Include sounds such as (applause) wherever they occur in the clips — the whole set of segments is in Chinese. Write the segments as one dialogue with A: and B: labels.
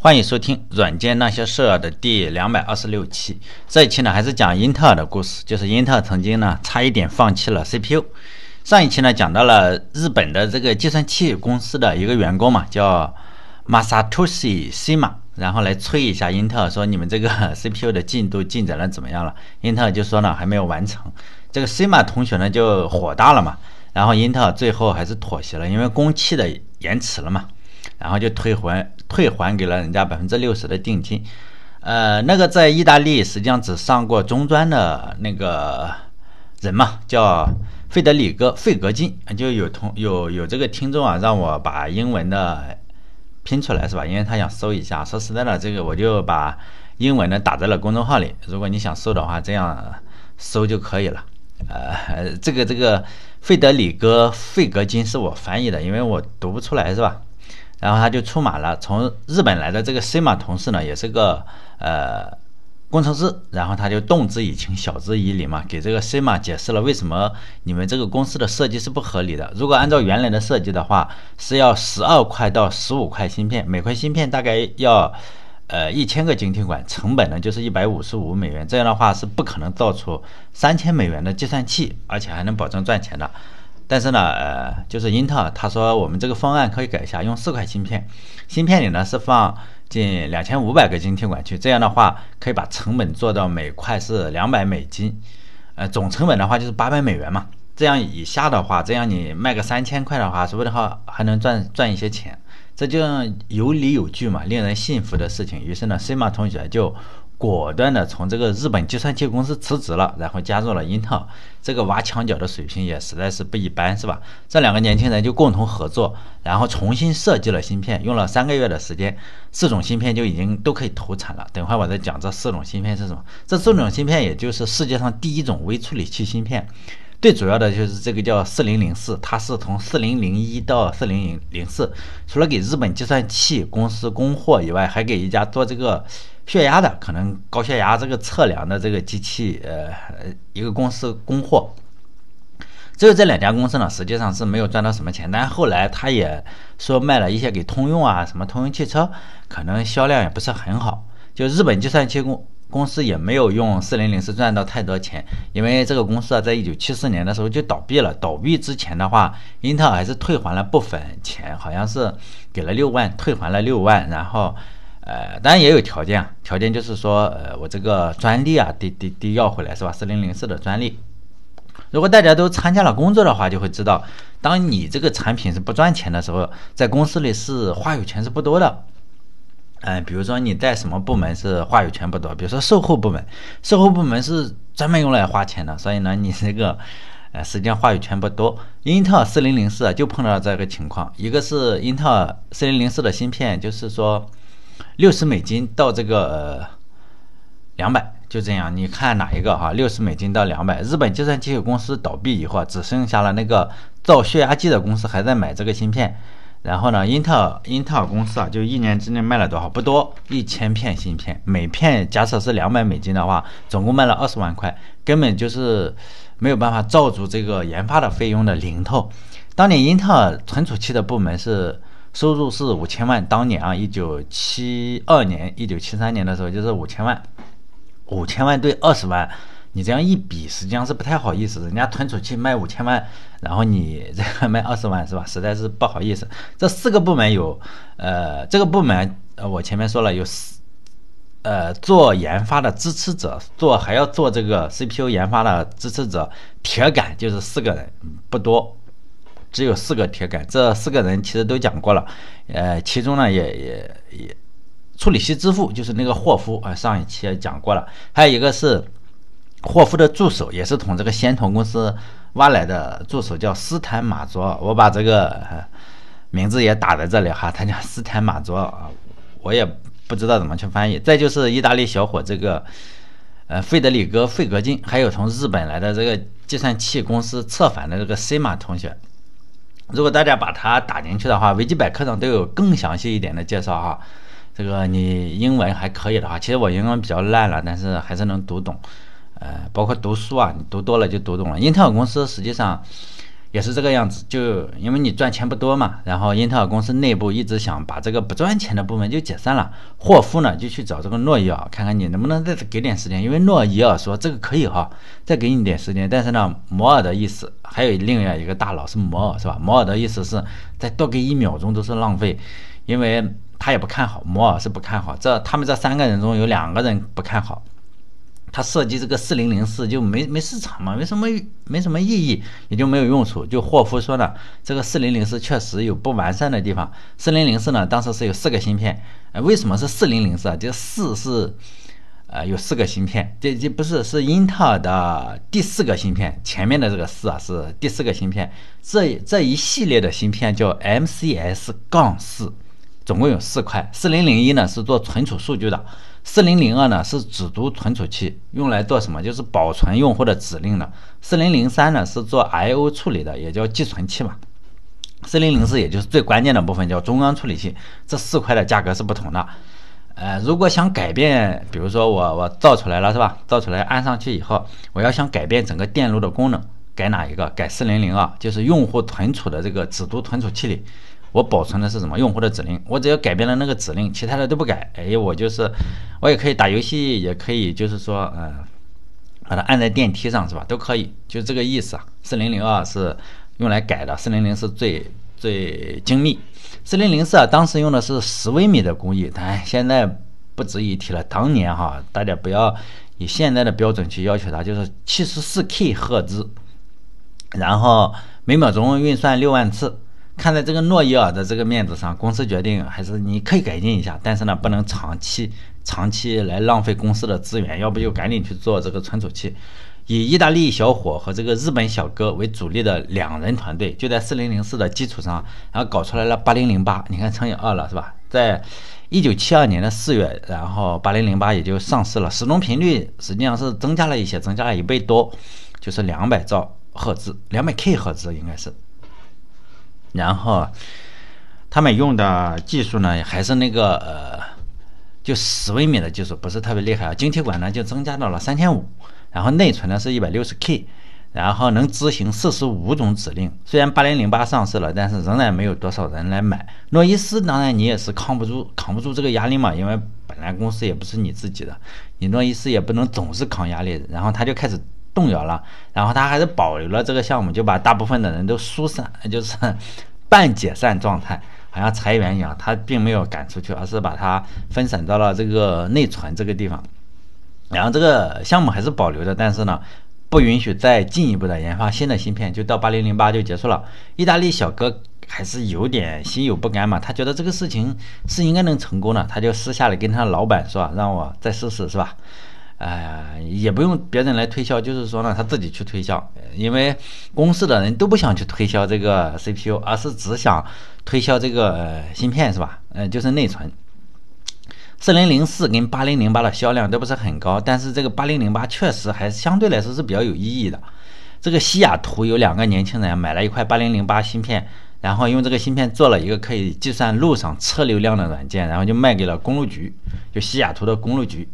A: 欢迎收听《软件那些事儿》的第两百二十六期。这一期呢，还是讲英特尔的故事，就是英特尔曾经呢，差一点放弃了 CPU。上一期呢，讲到了日本的这个计算器公司的一个员工嘛，叫 Masatoshi Sima，然后来催一下英特尔，说你们这个 (laughs) CPU 的进度进展的怎么样了？英特尔就说呢，还没有完成。这个 Sima 同学呢，就火大了嘛，然后英特尔最后还是妥协了，因为工期的延迟了嘛。然后就退还退还给了人家百分之六十的定金，呃，那个在意大利实际上只上过中专的那个人嘛，叫费德里戈费格金，就有同有有这个听众啊，让我把英文的拼出来是吧？因为他想搜一下。说实在的，这个我就把英文的打在了公众号里，如果你想搜的话，这样搜就可以了。呃，这个这个费德里戈费格金是我翻译的，因为我读不出来是吧？然后他就出马了，从日本来的这个 C 马同事呢，也是个呃工程师，然后他就动之以情，晓之以理嘛，给这个 C 马解释了为什么你们这个公司的设计是不合理的。如果按照原来的设计的话，是要十二块到十五块芯片，每块芯片大概要呃一千个晶体管，成本呢就是一百五十五美元，这样的话是不可能造出三千美元的计算器，而且还能保证赚钱的。但是呢，呃，就是英特尔他说我们这个方案可以改一下，用四块芯片，芯片里呢是放进两千五百个晶体管去，这样的话可以把成本做到每块是两百美金，呃，总成本的话就是八百美元嘛。这样以下的话，这样你卖个三千块的话，说不定话还能赚赚一些钱，这就有理有据嘛，令人信服的事情。于是呢，西马同学就。果断的从这个日本计算器公司辞职了，然后加入了英特尔。这个挖墙脚的水平也实在是不一般，是吧？这两个年轻人就共同合作，然后重新设计了芯片，用了三个月的时间，四种芯片就已经都可以投产了。等会儿我再讲这四种芯片是什么。这四种芯片也就是世界上第一种微处理器芯片，最主要的就是这个叫四零零四，它是从四零零一到四零零零四，除了给日本计算器公司供货以外，还给一家做这个。血压的可能高血压这个测量的这个机器，呃，一个公司供货，只有这两家公司呢，实际上是没有赚到什么钱。但后来他也说卖了一些给通用啊，什么通用汽车，可能销量也不是很好。就日本计算机公公司也没有用四零零四赚到太多钱，因为这个公司啊，在一九七四年的时候就倒闭了。倒闭之前的话，英特尔还是退还了部分钱，好像是给了六万，退还了六万，然后。呃，当然也有条件啊，条件就是说，呃，我这个专利啊，得得得要回来是吧？四零零四的专利，如果大家都参加了工作的话，就会知道，当你这个产品是不赚钱的时候，在公司里是话语权是不多的。嗯，比如说你在什么部门是话语权不多，比如说售后部门，售后部门是专门用来花钱的，所以呢，你这个，呃，实际上话语权不多。英特尔四零零四就碰到了这个情况，一个是英特尔四零零四的芯片，就是说。六十美金到这个两百，就这样，你看哪一个哈？六十美金到两百，日本计算机公司倒闭以后，只剩下了那个造血压计的公司还在买这个芯片。然后呢，英特尔英特尔公司啊，就一年之内卖了多少？不多，一千片芯片，每片假设是两百美金的话，总共卖了二十万块，根本就是没有办法罩住这个研发的费用的零头。当年英特尔存储器的部门是。收入是五千万，当年啊，一九七二年、一九七三年的时候就是五千万，五千万对二十万，你这样一比，实际上是不太好意思。人家存储器卖五千万，然后你 (laughs) 这个卖二十万，是吧？实在是不好意思。这四个部门有，呃，这个部门，呃，我前面说了有四，呃，做研发的支持者，做还要做这个 CPU 研发的支持者，铁杆就是四个人，不多。只有四个铁杆，这四个人其实都讲过了，呃，其中呢也也也，处理器之父就是那个霍夫啊，上一期也讲过了，还有一个是霍夫的助手，也是从这个仙童公司挖来的助手，叫斯坦马卓，我把这个名字也打在这里哈，他叫斯坦马卓啊，我也不知道怎么去翻译。再就是意大利小伙这个呃费德里戈费格金，还有从日本来的这个计算器公司策反的这个 C 马同学。如果大家把它打进去的话，维基百科上都有更详细一点的介绍哈。这个你英文还可以的话，其实我英文比较烂了，但是还是能读懂。呃，包括读书啊，你读多了就读懂了。英特尔公司实际上也是这个样子，就因为你赚钱不多嘛，然后英特尔公司内部一直想把这个不赚钱的部分就解散了。霍夫呢就去找这个诺伊尔，看看你能不能再给点时间，因为诺伊尔说这个可以哈，再给你点时间。但是呢，摩尔的意思还有另外一个大佬是摩尔是吧？摩尔的意思是再多给一秒钟都是浪费，因为他也不看好，摩尔是不看好。这他们这三个人中有两个人不看好。他设计这个四零零四就没没市场嘛，没什么没什么意义，也就没有用处。就霍夫说呢，这个四零零四确实有不完善的地方。四零零四呢，当时是有四个芯片，呃，为什么是四零零四啊？这四是，呃，有四个芯片，这这不是是英特尔的第四个芯片，前面的这个四啊是第四个芯片。这这一系列的芯片叫 MCS 杠四，总共有四块。四零零一呢是做存储数据的。四零零二呢是只读存储器，用来做什么？就是保存用户的指令的。四零零三呢是做 I/O 处理的，也叫寄存器嘛。四零零四也就是最关键的部分，叫中央处理器。这四块的价格是不同的。呃，如果想改变，比如说我我造出来了是吧？造出来安上去以后，我要想改变整个电路的功能，改哪一个？改四零零二，就是用户存储的这个只读存储器里。我保存的是什么用户的指令？我只要改变了那个指令，其他的都不改。哎，我就是，我也可以打游戏，也可以就是说，嗯，把它按在电梯上是吧？都可以，就这个意思啊。四零零二是用来改的，四零零是最最精密。四零零四啊，当时用的是十微米的工艺，但现在不值一提了。当年哈，大家不要以现在的标准去要求它，就是七十四 K 赫兹，然后每秒钟运算六万次。看在这个诺伊尔的这个面子上，公司决定还是你可以改进一下，但是呢，不能长期长期来浪费公司的资源，要不就赶紧去做这个存储器。以意大利小伙和这个日本小哥为主力的两人团队，就在四零零四的基础上，然后搞出来了八零零八，你看乘以二了是吧？在一九七二年的四月，然后八零零八也就上市了，使用频率实际上是增加了一些，增加了一倍多，就是两百兆赫兹，两百 K 赫兹应该是。然后，他们用的技术呢，还是那个呃，就十微米的技术，不是特别厉害啊。晶体管呢就增加到了三千五，然后内存呢是一百六十 K，然后能执行四十五种指令。虽然八零零八上市了，但是仍然没有多少人来买。诺伊斯当然你也是扛不住，扛不住这个压力嘛，因为本来公司也不是你自己的，你诺伊斯也不能总是扛压力。然后他就开始。动摇了，然后他还是保留了这个项目，就把大部分的人都疏散，就是半解散状态，好像裁员一样。他并没有赶出去，而是把它分散到了这个内存这个地方。然后这个项目还是保留的，但是呢，不允许再进一步的研发新的芯片，就到八零零八就结束了。意大利小哥还是有点心有不甘嘛，他觉得这个事情是应该能成功的，他就私下里跟他老板说，让我再试试，是吧？哎，也不用别人来推销，就是说呢，他自己去推销，因为公司的人都不想去推销这个 CPU，而是只想推销这个芯片，是吧？嗯，就是内存。四零零四跟八零零八的销量都不是很高，但是这个八零零八确实还相对来说是比较有意义的。这个西雅图有两个年轻人买了一块八零零八芯片，然后用这个芯片做了一个可以计算路上车流量的软件，然后就卖给了公路局，就西雅图的公路局。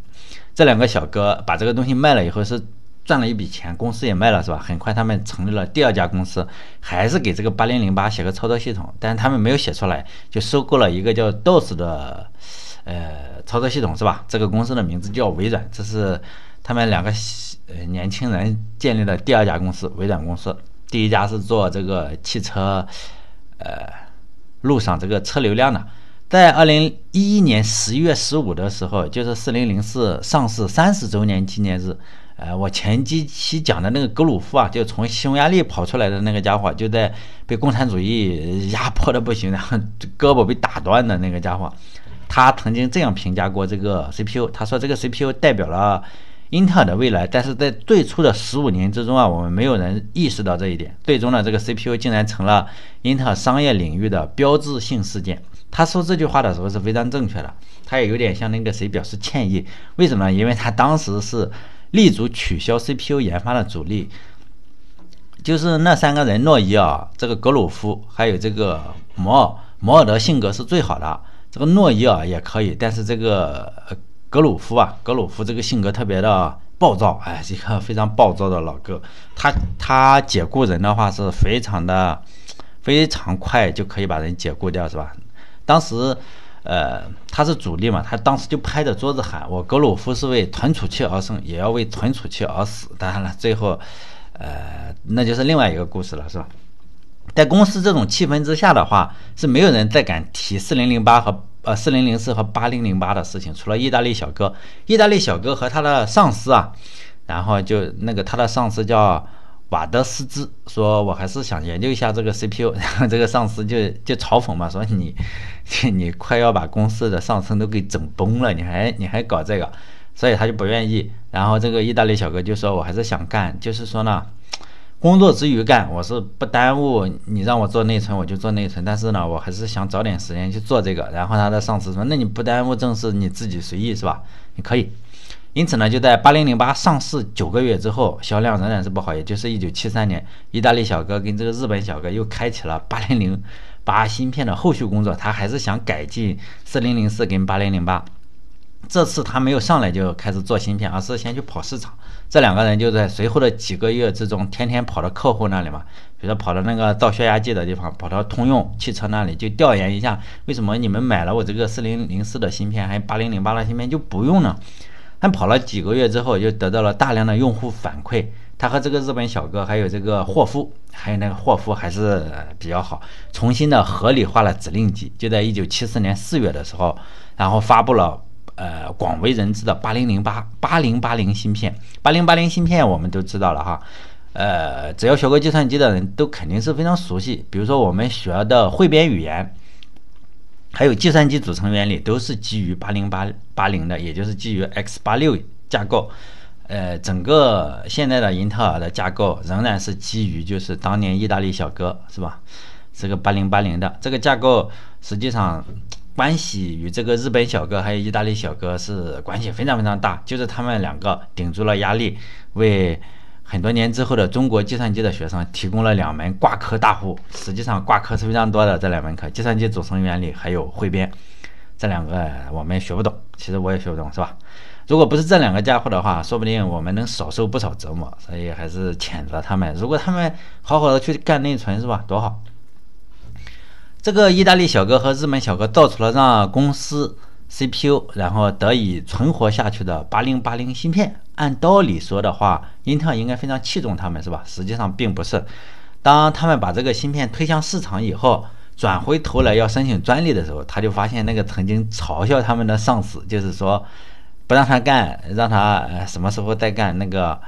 A: 这两个小哥把这个东西卖了以后是赚了一笔钱，公司也卖了是吧？很快他们成立了第二家公司，还是给这个八零零八写个操作系统，但是他们没有写出来，就收购了一个叫 DOS 的呃操作系统是吧？这个公司的名字叫微软，这是他们两个呃年轻人建立的第二家公司微软公司。第一家是做这个汽车呃路上这个车流量的。在二零一一年十一月十五的时候，就是四零零四上市三十周年纪念日。呃，我前几期讲的那个格鲁夫啊，就从匈牙利跑出来的那个家伙，就在被共产主义压迫的不行，然后胳膊被打断的那个家伙，他曾经这样评价过这个 CPU，他说这个 CPU 代表了英特尔的未来，但是在最初的十五年之中啊，我们没有人意识到这一点，最终呢，这个 CPU 竟然成了英特尔商业领域的标志性事件。他说这句话的时候是非常正确的，他也有点向那个谁表示歉意。为什么呢？因为他当时是力主取消 CPU 研发的主力，就是那三个人：诺伊尔、这个格鲁夫，还有这个摩尔。摩尔的性格是最好的，这个诺伊尔也可以，但是这个格鲁夫啊，格鲁夫这个性格特别的暴躁，哎，一个非常暴躁的老哥。他他解雇人的话是非常的非常快就可以把人解雇掉，是吧？当时，呃，他是主力嘛，他当时就拍着桌子喊：“我格鲁夫是为存储器而生，也要为存储器而死。”当然了，最后，呃，那就是另外一个故事了，是吧？在公司这种气氛之下的话，是没有人再敢提四零零八和呃四零零四和八零零八的事情，除了意大利小哥。意大利小哥和他的上司啊，然后就那个他的上司叫。瓦德斯兹说：“我还是想研究一下这个 CPU。”然后这个上司就就嘲讽嘛，说：“你 (laughs) 你快要把公司的上层都给整崩了，你还你还搞这个？”所以他就不愿意。然后这个意大利小哥就说：“我还是想干，就是说呢，工作之余干，我是不耽误你让我做内存，我就做内存。但是呢，我还是想找点时间去做这个。”然后他的上司说：“那你不耽误正事，你自己随意是吧？你可以。”因此呢，就在八零零八上市九个月之后，销量仍然是不好，也就是一九七三年，意大利小哥跟这个日本小哥又开启了八零零八芯片的后续工作。他还是想改进四零零四跟八零零八。这次他没有上来就开始做芯片，而是先去跑市场。这两个人就在随后的几个月之中，天天跑到客户那里嘛，比如说跑到那个造血压计的地方，跑到通用汽车那里，就调研一下，为什么你们买了我这个四零零四的芯片，还有八零零八的芯片就不用呢？但跑了几个月之后，就得到了大量的用户反馈。他和这个日本小哥，还有这个霍夫，还有那个霍夫还是比较好，重新的合理化了指令集。就在一九七四年四月的时候，然后发布了呃广为人知的八零零八八零八零芯片。八零八零芯片我们都知道了哈，呃，只要学过计算机的人都肯定是非常熟悉。比如说我们学的汇编语言。还有计算机组成原理都是基于八零八八零的，也就是基于 x 八六架构。呃，整个现在的英特尔的架构仍然是基于就是当年意大利小哥是吧？这个八零八零的这个架构，实际上关系与这个日本小哥还有意大利小哥是关系非常非常大，就是他们两个顶住了压力，为。很多年之后的中国计算机的学生提供了两门挂科大户，实际上挂科是非常多的这两门课：计算机组成原理还有汇编。这两个我们学不懂，其实我也学不懂，是吧？如果不是这两个家伙的话，说不定我们能少受不少折磨。所以还是谴责他们。如果他们好好的去干内存，是吧？多好！这个意大利小哥和日本小哥造出了让公司 CPU 然后得以存活下去的八零八零芯片。按道理说的话，英特尔应该非常器重他们，是吧？实际上并不是。当他们把这个芯片推向市场以后，转回头来要申请专利的时候，他就发现那个曾经嘲笑他们的上司，就是说不让他干，让他什么时候再干。那个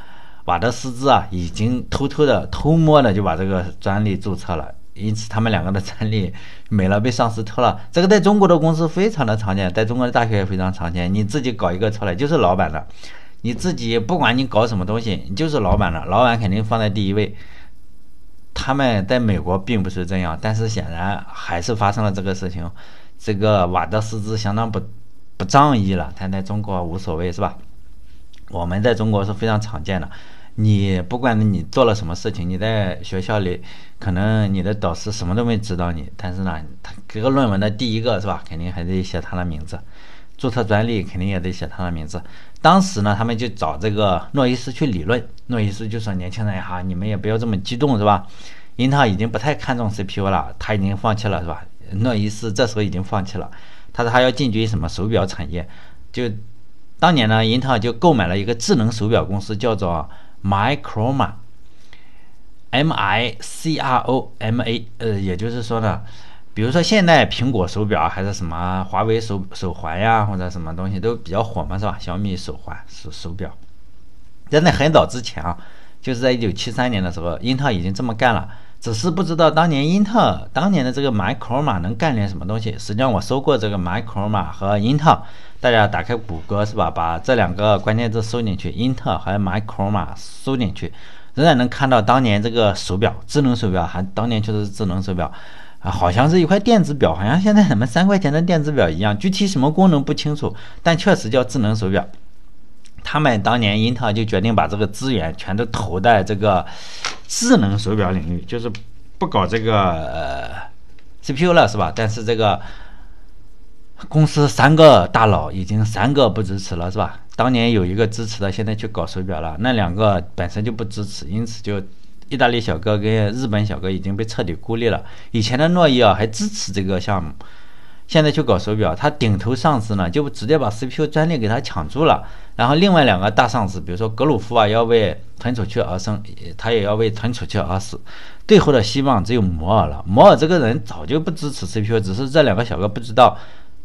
A: 瓦德斯兹啊，已经偷偷的、偷摸的就把这个专利注册了，因此他们两个的专利没了，被上司偷了。这个在中国的公司非常的常见，在中国的大学也非常常见。你自己搞一个出来，就是老板的。你自己不管你搞什么东西，你就是老板了，老板肯定放在第一位。他们在美国并不是这样，但是显然还是发生了这个事情。这个瓦德斯兹相当不不仗义了，他在中国无所谓是吧？我们在中国是非常常见的。你不管你做了什么事情，你在学校里可能你的导师什么都没指导你，但是呢，他这个论文的第一个是吧，肯定还得写他的名字。注册专利肯定也得写他的名字。当时呢，他们就找这个诺伊斯去理论。诺伊斯就说：“年轻人哈，你们也不要这么激动，是吧？英特尔已经不太看重 CPU 了，他已经放弃了，是吧？”诺伊斯这时候已经放弃了，他说他要进军什么手表产业。就当年呢，英特尔就购买了一个智能手表公司，叫做 Microma，M I C R O M A，呃，也就是说呢。比如说，现在苹果手表还是什么华为手手环呀，或者什么东西都比较火嘛，是吧？小米手环手手表，在那很早之前啊，就是在一九七三年的时候，英特尔已经这么干了，只是不知道当年英特尔当年的这个 Microma 能干点什么东西。实际上，我搜过这个 Microma 和英特尔，大家打开谷歌是吧？把这两个关键字搜进去，英特尔和 Microma 搜进去，仍然能看到当年这个手表，智能手表还当年确实是智能手表。好像是一块电子表，好像现在什么三块钱的电子表一样，具体什么功能不清楚，但确实叫智能手表。他们当年英特尔就决定把这个资源全都投在这个智能手表领域，就是不搞这个呃 CPU 了，是吧？但是这个公司三个大佬已经三个不支持了，是吧？当年有一个支持的，现在去搞手表了，那两个本身就不支持，因此就意大利小哥跟日本小哥已经被彻底孤立了。以前的诺伊尔还支持这个项目，现在去搞手表，他顶头上司呢就直接把 CPU 专利给他抢住了。然后另外两个大上司，比如说格鲁夫啊，要为存储器而生，他也要为存储器而死。最后的希望只有摩尔了。摩尔这个人早就不支持 CPU，只是这两个小哥不知道。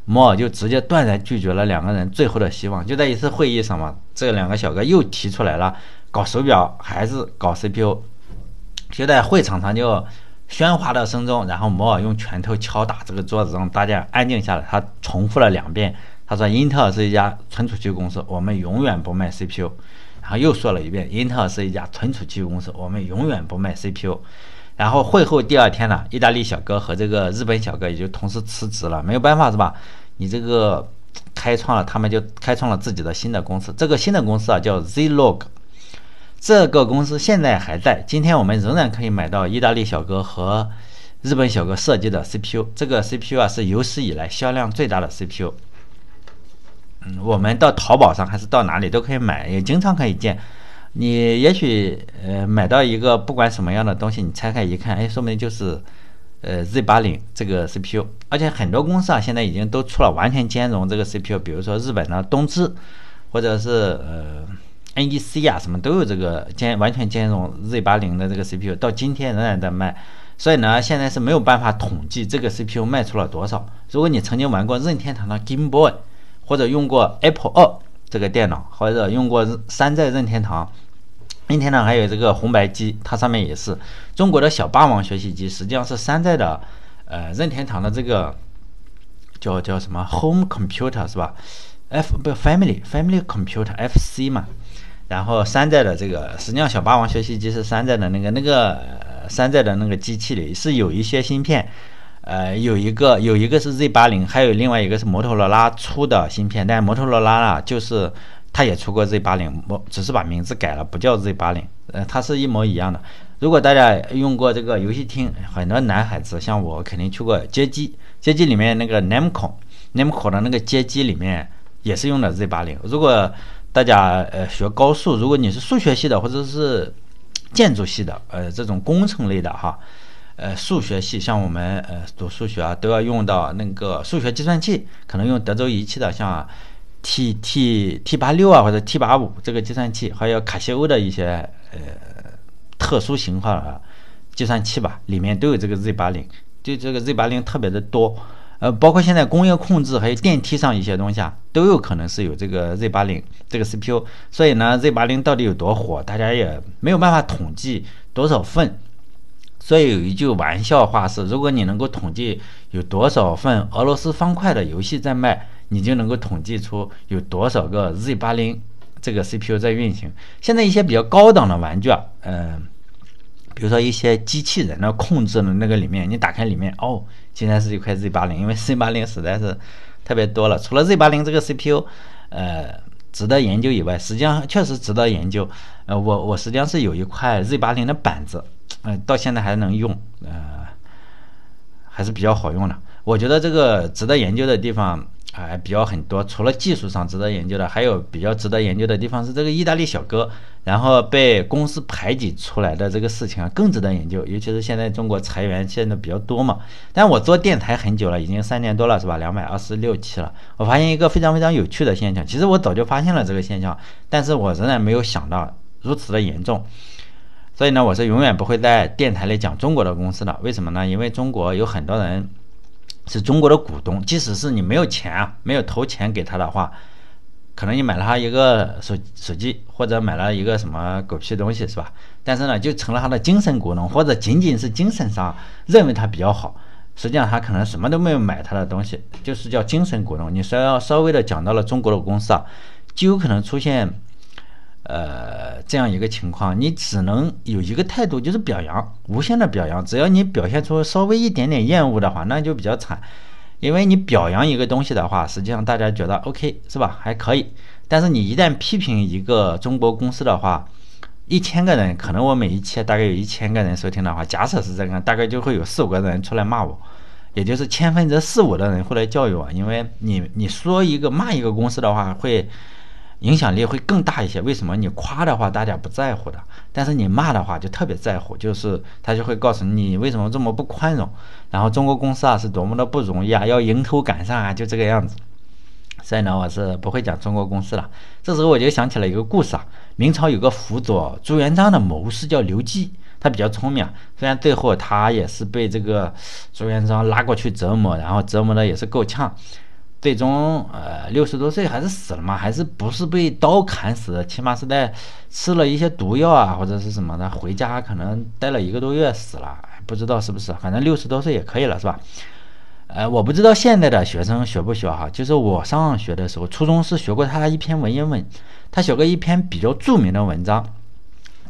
A: 摩尔就直接断然拒绝了两个人最后的希望。就在一次会议上嘛，这两个小哥又提出来了，搞手表还是搞 CPU。就在会场上就喧哗的声中，然后摩尔用拳头敲打这个桌子，让大家安静下来。他重复了两遍，他说：“英特尔是一家存储器公司，我们永远不卖 CPU。”然后又说了一遍：“英特尔是一家存储器公司，我们永远不卖 CPU。”然后会后第二天呢，意大利小哥和这个日本小哥也就同时辞职了，没有办法是吧？你这个开创了，他们就开创了自己的新的公司。这个新的公司啊叫 Zlog，这个公司现在还在，今天我们仍然可以买到意大利小哥和日本小哥设计的 CPU。这个 CPU 啊是有史以来销量最大的 CPU。嗯，我们到淘宝上还是到哪里都可以买，也经常可以见。你也许呃买到一个不管什么样的东西，你拆开一看，哎，说明就是呃 Z 八零这个 CPU，而且很多公司啊现在已经都出了完全兼容这个 CPU，比如说日本的东芝，或者是呃 NEC 啊什么都有这个兼完全兼容 Z 八零的这个 CPU，到今天仍然在卖，所以呢现在是没有办法统计这个 CPU 卖出了多少。如果你曾经玩过任天堂的 Game Boy，或者用过 Apple 二这个电脑，或者用过山寨任天堂。今天呢，还有这个红白机，它上面也是中国的小霸王学习机，实际上是山寨的，呃，任天堂的这个叫叫什么 Home Computer 是吧？F 不 Family Family Computer FC 嘛。然后山寨的这个，实际上小霸王学习机是山寨的那个那个山寨的那个机器里是有一些芯片，呃，有一个有一个是 Z 八零，还有另外一个是摩托罗拉出的芯片，但摩托罗拉啊就是。它也出过 Z 八零，我只是把名字改了，不叫 Z 八零，呃，它是一模一样的。如果大家用过这个游戏厅，很多男孩子像我肯定去过街机，街机里面那个 Namco，Namco 的那个街机里面也是用的 Z 八零。如果大家呃学高数，如果你是数学系的或者是建筑系的，呃，这种工程类的哈，呃，数学系像我们呃读数学啊，都要用到那个数学计算器，可能用德州仪器的，像。T T T 八六啊，或者 T 八五这个计算器，还有卡西欧的一些呃特殊型号啊计算器吧，里面都有这个 Z 八零，就这个 Z 八零特别的多，呃，包括现在工业控制还有电梯上一些东西啊，都有可能是有这个 Z 八零这个 CPU。所以呢，Z 八零到底有多火，大家也没有办法统计多少份。所以有一句玩笑话是：如果你能够统计有多少份俄罗斯方块的游戏在卖。你就能够统计出有多少个 Z 八零这个 CPU 在运行。现在一些比较高档的玩具啊，嗯，比如说一些机器人的控制的那个里面，你打开里面，哦，今天是一块 Z 八零，因为 Z 八零实在是特别多了。除了 Z 八零这个 CPU，呃，值得研究以外，实际上确实值得研究。呃，我我实际上是有一块 Z 八零的板子，嗯，到现在还能用，呃，还是比较好用的。我觉得这个值得研究的地方。哎，比较很多，除了技术上值得研究的，还有比较值得研究的地方是这个意大利小哥，然后被公司排挤出来的这个事情啊，更值得研究。尤其是现在中国裁员现在比较多嘛。但我做电台很久了，已经三年多了，是吧？两百二十六期了。我发现一个非常非常有趣的现象，其实我早就发现了这个现象，但是我仍然没有想到如此的严重。所以呢，我是永远不会在电台里讲中国的公司的。为什么呢？因为中国有很多人。是中国的股东，即使是你没有钱啊，没有投钱给他的话，可能你买了他一个手手机，或者买了一个什么狗屁东西，是吧？但是呢，就成了他的精神股东，或者仅仅是精神上认为他比较好，实际上他可能什么都没有买他的东西，就是叫精神股东。你稍稍微的讲到了中国的公司啊，就有可能出现。呃，这样一个情况，你只能有一个态度，就是表扬，无限的表扬。只要你表现出稍微一点点厌恶的话，那就比较惨。因为你表扬一个东西的话，实际上大家觉得 OK 是吧？还可以。但是你一旦批评一个中国公司的话，一千个人，可能我每一期大概有一千个人收听的话，假设是这样，大概就会有四五个人出来骂我，也就是千分之四五的人会来教育我。因为你你说一个骂一个公司的话，会。影响力会更大一些。为什么？你夸的话大家不在乎的，但是你骂的话就特别在乎，就是他就会告诉你为什么这么不宽容，然后中国公司啊是多么的不容易啊，要迎头赶上啊，就这个样子。所以呢，我是不会讲中国公司了。这时候我就想起了一个故事啊，明朝有个辅佐朱元璋的谋士叫刘基，他比较聪明啊，虽然最后他也是被这个朱元璋拉过去折磨，然后折磨的也是够呛。最终，呃，六十多岁还是死了嘛？还是不是被刀砍死的？起码是在吃了一些毒药啊，或者是什么的。回家可能待了一个多月死了，不知道是不是。反正六十多岁也可以了，是吧？呃，我不知道现在的学生学不学哈。就是我上学的时候，初中是学过他一篇文言文，他写过一篇比较著名的文章，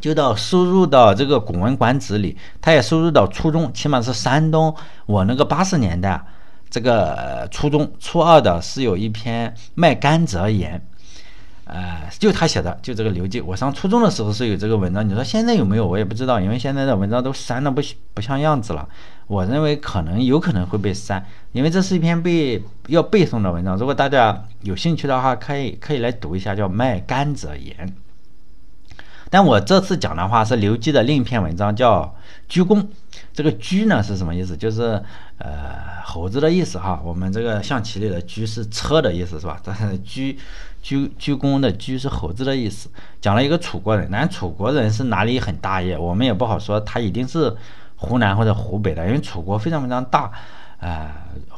A: 就到收入到这个《古文观止》里，他也收入到初中，起码是山东我那个八十年代。这个初中初二的是有一篇《卖甘蔗言》，呃，就他写的，就这个刘记。我上初中的时候是有这个文章，你说现在有没有？我也不知道，因为现在的文章都删的不不像样子了。我认为可能有可能会被删，因为这是一篇背要背诵的文章。如果大家有兴趣的话，可以可以来读一下，叫《卖甘蔗言》。但我这次讲的话是刘基的另一篇文章，叫《鞠躬》。这个“鞠”呢是什么意思？就是呃猴子的意思哈。我们这个象棋里的“鞠”是车的意思是吧？但是“鞠鞠鞠躬”的“鞠”是猴子的意思。讲了一个楚国人，但楚国人是哪里很大业，我们也不好说，他一定是湖南或者湖北的，因为楚国非常非常大。啊，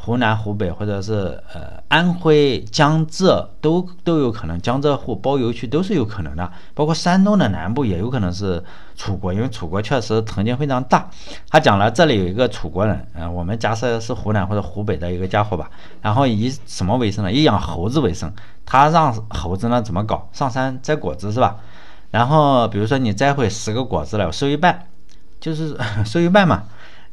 A: 湖南、湖北或者是呃安徽、江浙都都有可能，江浙沪包邮区都是有可能的，包括山东的南部也有可能是楚国，因为楚国确实曾经非常大。他讲了，这里有一个楚国人，呃，我们假设是湖南或者湖北的一个家伙吧，然后以什么为生呢？以养猴子为生。他让猴子呢怎么搞？上山摘果子是吧？然后比如说你摘回十个果子来，我收一半，就是 (laughs) 收一半嘛。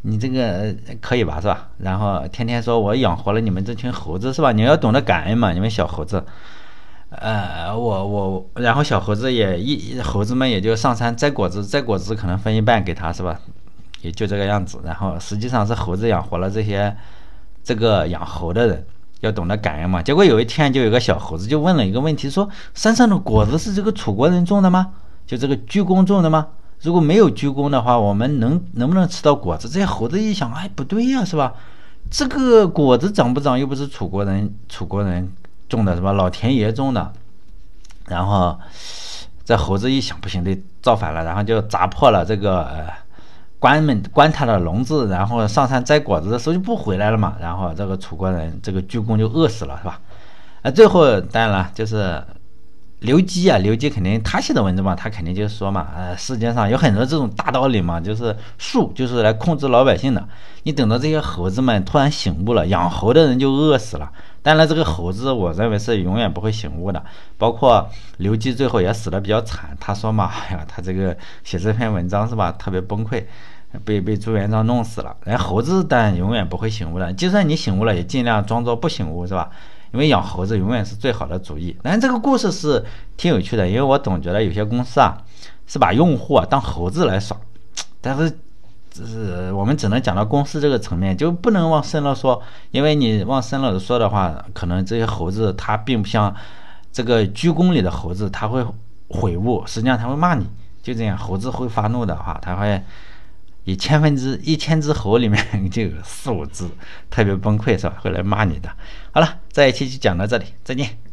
A: 你这个可以吧，是吧？然后天天说我养活了你们这群猴子，是吧？你要懂得感恩嘛，你们小猴子。呃，我我，然后小猴子也一猴子们也就上山摘果子，摘果子可能分一半给他，是吧？也就这个样子。然后实际上是猴子养活了这些这个养猴的人，要懂得感恩嘛。结果有一天就有个小猴子就问了一个问题，说山上的果子是这个楚国人种的吗？就这个鞠躬种的吗？如果没有鞠躬的话，我们能能不能吃到果子？这些猴子一想，哎，不对呀，是吧？这个果子长不长又不是楚国人楚国人种的，是吧？老天爷种的。然后这猴子一想，不行，得造反了，然后就砸破了这个呃关门关他的笼子，然后上山摘果子的时候就不回来了嘛。然后这个楚国人这个鞠躬就饿死了，是吧？啊，最后当然了，就是。刘基啊，刘基肯定他写的文字嘛，他肯定就是说嘛，呃，世界上有很多这种大道理嘛，就是术，就是来控制老百姓的。你等到这些猴子们突然醒悟了，养猴的人就饿死了。当然，这个猴子我认为是永远不会醒悟的。包括刘基最后也死的比较惨，他说嘛，哎呀，他这个写这篇文章是吧，特别崩溃，被被朱元璋弄死了。人猴子但永远不会醒悟的，就算你醒悟了，也尽量装作不醒悟，是吧？因为养猴子永远是最好的主意，但这个故事是挺有趣的，因为我总觉得有些公司啊是把用户啊当猴子来耍，但是这是我们只能讲到公司这个层面，就不能往深了说，因为你往深了说的话，可能这些猴子它并不像这个鞠躬里的猴子，他会悔悟，实际上他会骂你，就这样，猴子会发怒的话，他会。以千分之一千只猴里面就有四五只特别崩溃是吧？会来骂你的。好了，这一期就讲到这里，再见。